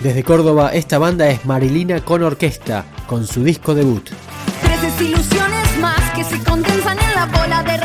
Desde Córdoba, esta banda es Marilina con Orquesta, con su disco debut. Tres desilusiones más que se en la bola de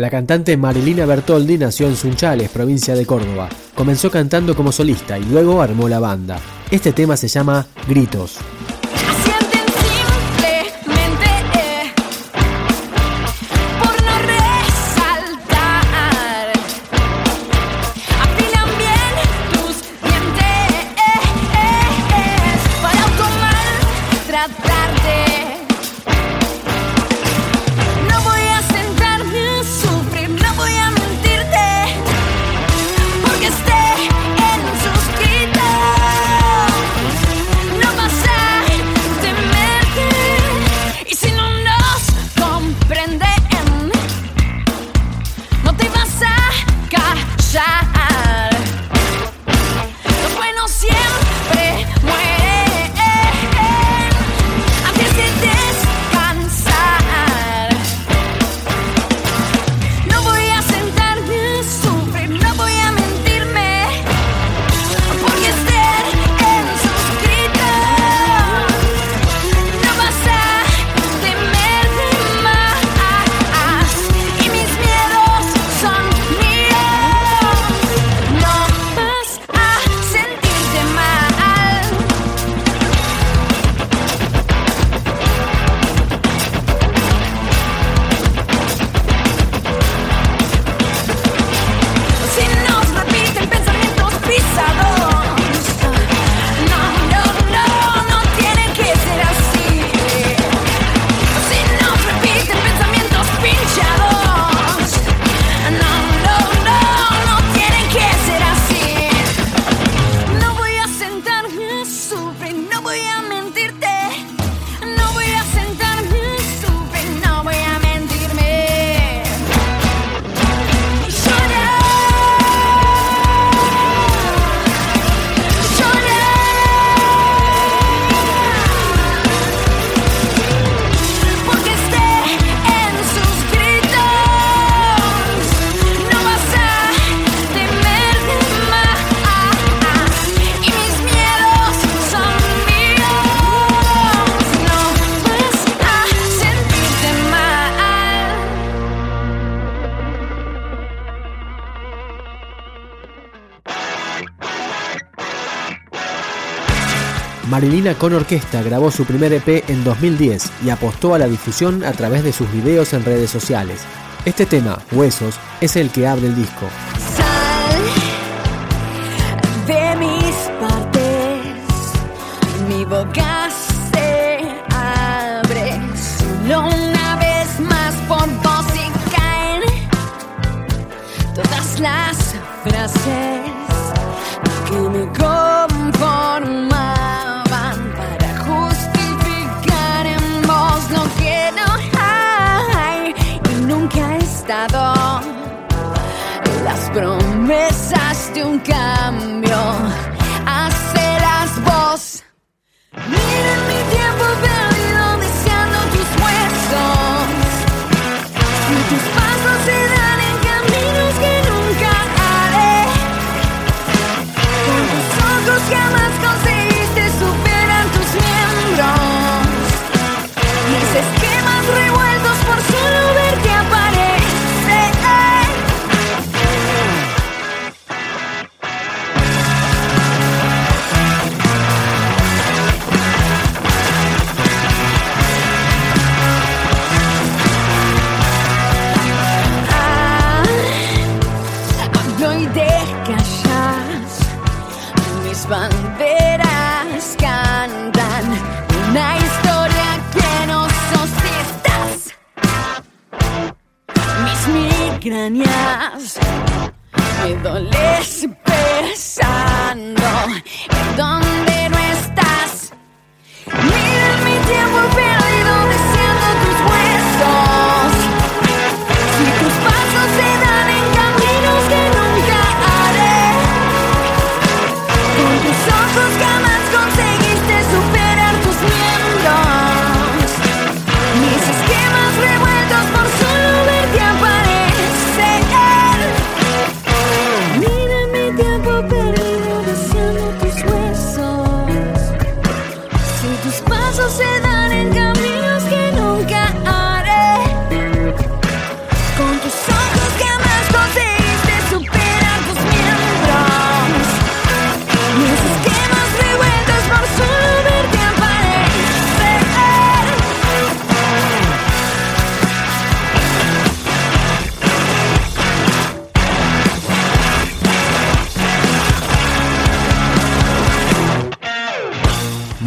La cantante Marilina Bertoldi nació en Sunchales, provincia de Córdoba. Comenzó cantando como solista y luego armó la banda. Este tema se llama Gritos. Marilina con orquesta grabó su primer EP en 2010 y apostó a la difusión a través de sus videos en redes sociales. Este tema, Huesos, es el que abre el disco. Sal de mis partes, mi boca se abre solo una vez más por vos y caen todas las frases que me conformaban de un cambio. Banderas cantan una historia que no sos Mis migrañas me doles pesando en donde no estás. Mira mi tiempo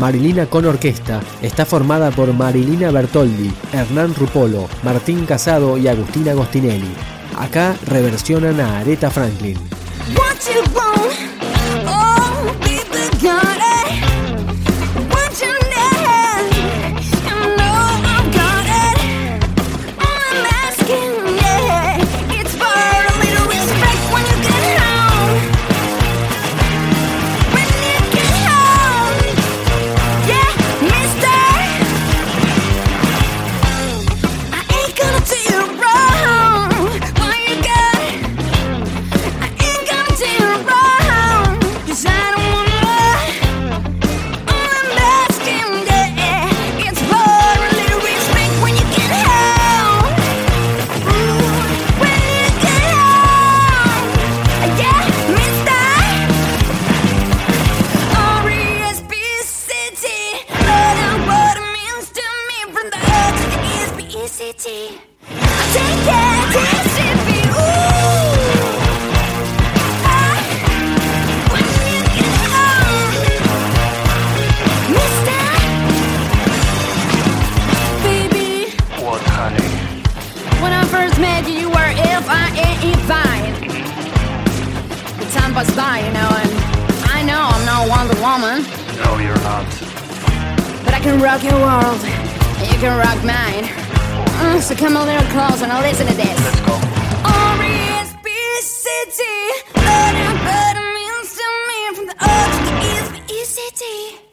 Marilina con orquesta está formada por Marilina Bertoldi, Hernán Rupolo, Martín Casado y Agustina Agostinelli. Acá reversionan a Aretha Franklin. Oh, The time you know, and I know I'm not Wonder Woman, No, you're not. but I can rock your world, and you can rock mine. Mm, so come a little closer and listen to this. Let's go. R-E-S-P-C-T good it means to me From the O to the E-S-P-E-C-T I